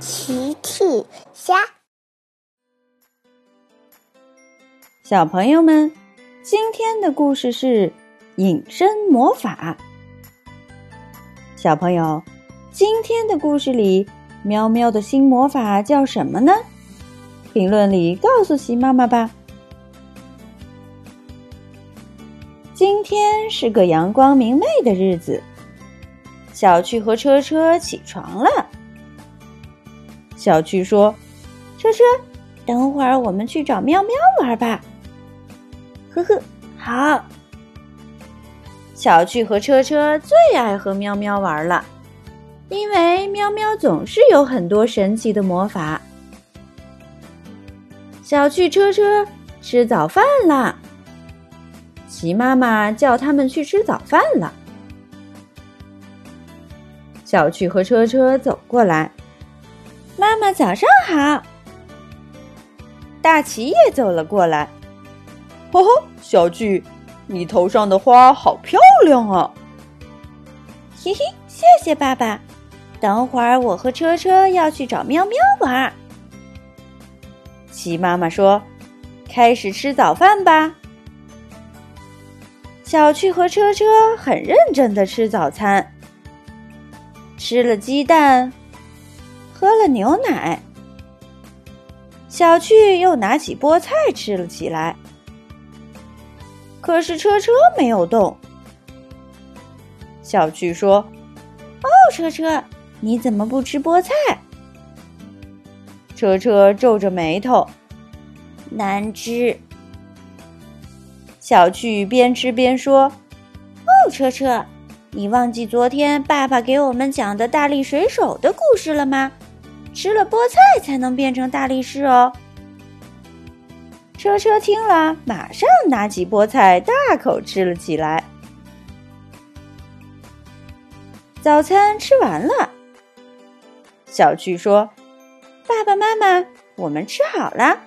奇趣虾，小朋友们，今天的故事是隐身魔法。小朋友，今天的故事里，喵喵的新魔法叫什么呢？评论里告诉奇妈妈吧。今天是个阳光明媚的日子，小趣和车车起床了。小趣说：“车车，等会儿我们去找喵喵玩吧。”呵呵，好。小趣和车车最爱和喵喵玩了，因为喵喵总是有很多神奇的魔法。小趣、车车吃早饭啦。齐妈妈叫他们去吃早饭了。小趣和车车走过来。妈妈早上好。大奇也走了过来。呵呵，小巨，你头上的花好漂亮啊！嘿嘿，谢谢爸爸。等会儿我和车车要去找喵喵玩。奇妈妈说：“开始吃早饭吧。”小趣和车车很认真的吃早餐，吃了鸡蛋。喝了牛奶，小趣又拿起菠菜吃了起来。可是车车没有动。小趣说：“哦，车车，你怎么不吃菠菜？”车车皱着眉头，难吃。小趣边吃边说：“哦，车车，你忘记昨天爸爸给我们讲的大力水手的故事了吗？”吃了菠菜才能变成大力士哦。车车听了，马上拿起菠菜大口吃了起来。早餐吃完了，小趣说：“爸爸妈妈，我们吃好了，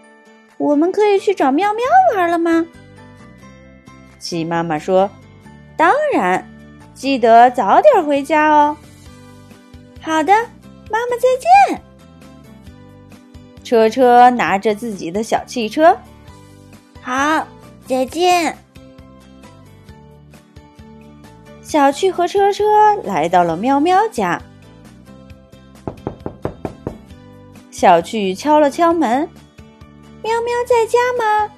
我们可以去找喵喵玩了吗？”鸡妈妈说：“当然，记得早点回家哦。”好的，妈妈再见。车车拿着自己的小汽车，好，再见。小趣和车车来到了喵喵家，小趣敲了敲门：“喵喵在家吗？”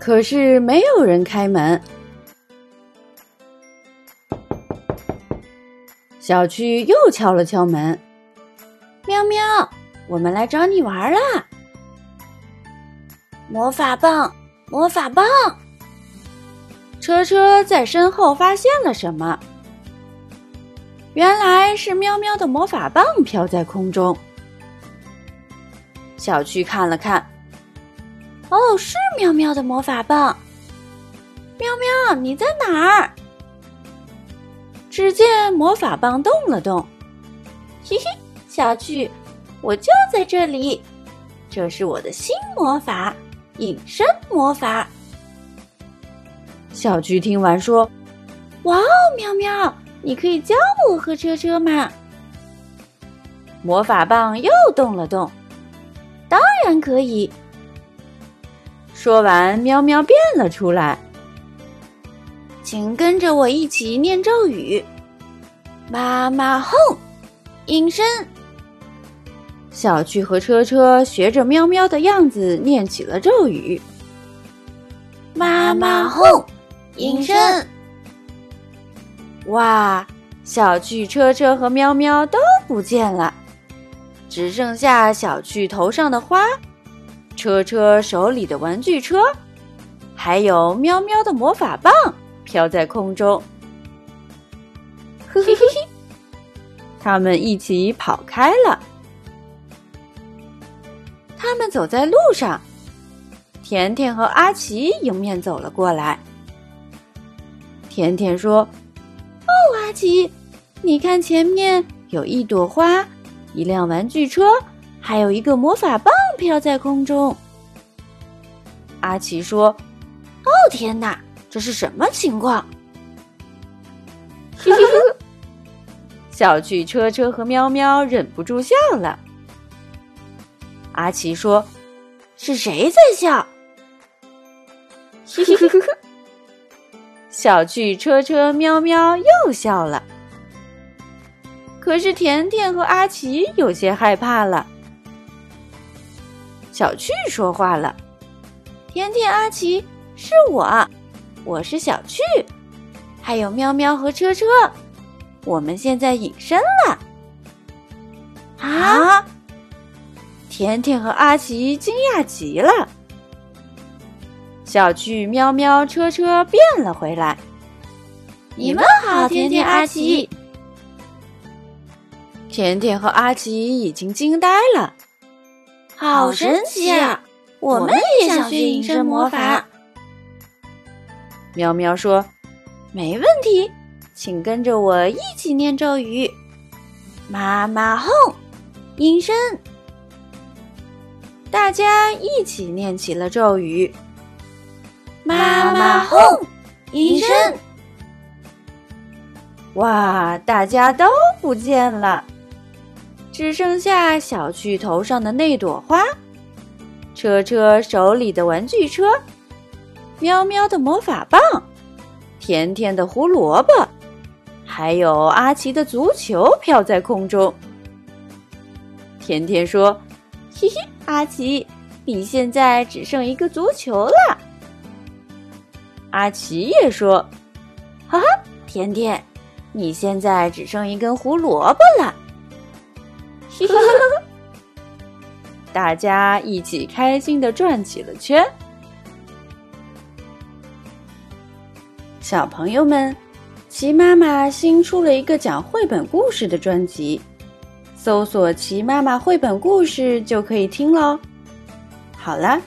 可是没有人开门。小趣又敲了敲门。喵喵，我们来找你玩啦！魔法棒，魔法棒！车车在身后发现了什么？原来是喵喵的魔法棒飘在空中。小趣看了看，哦，是喵喵的魔法棒。喵喵，你在哪儿？只见魔法棒动了动，嘿嘿。小趣，我就在这里。这是我的新魔法——隐身魔法。小趣听完说：“哇哦，喵喵，你可以教我和车车吗？”魔法棒又动了动，当然可以。说完，喵喵变了出来，请跟着我一起念咒语：“妈妈哄，隐身。”小趣和车车学着喵喵的样子念起了咒语：“妈妈哄，隐身。”哇！小趣、车车和喵喵都不见了，只剩下小趣头上的花，车车手里的玩具车，还有喵喵的魔法棒飘在空中。嘿 嘿嘿嘿，他们一起跑开了。他们走在路上，甜甜和阿奇迎面走了过来。甜甜说：“哦，阿奇，你看前面有一朵花，一辆玩具车，还有一个魔法棒飘在空中。”阿奇说：“哦，天哪，这是什么情况？” 小趣、车车和喵喵忍不住笑了。阿奇说：“是谁在笑？”嘿嘿嘿嘿。小趣、车车、喵喵又笑了。可是甜甜和阿奇有些害怕了。小趣说话了：“甜甜、阿奇，是我，我是小趣，还有喵喵和车车，我们现在隐身了。”啊！甜甜和阿奇惊讶极了。小趣、喵喵、车车变了回来。你们好，甜甜、阿奇。甜甜和阿奇已经惊呆了，好神奇啊！我们也想学隐身魔法。喵喵说：“没问题，请跟着我一起念咒语。”妈妈哄，隐身。大家一起念起了咒语。妈妈哄，隐身。哇，大家都不见了。只剩下小趣头上的那朵花，车车手里的玩具车，喵喵的魔法棒，甜甜的胡萝卜，还有阿奇的足球飘在空中。甜甜说：“ 嘿嘿，阿奇，你现在只剩一个足球了。”阿奇也说：“哈哈，甜甜，你现在只剩一根胡萝卜了。”大家一起开心的转起了圈。小朋友们，齐妈妈新出了一个讲绘本故事的专辑，搜索“齐妈妈绘本故事”就可以听喽。好了，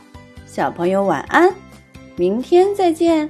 小朋友晚安，明天再见。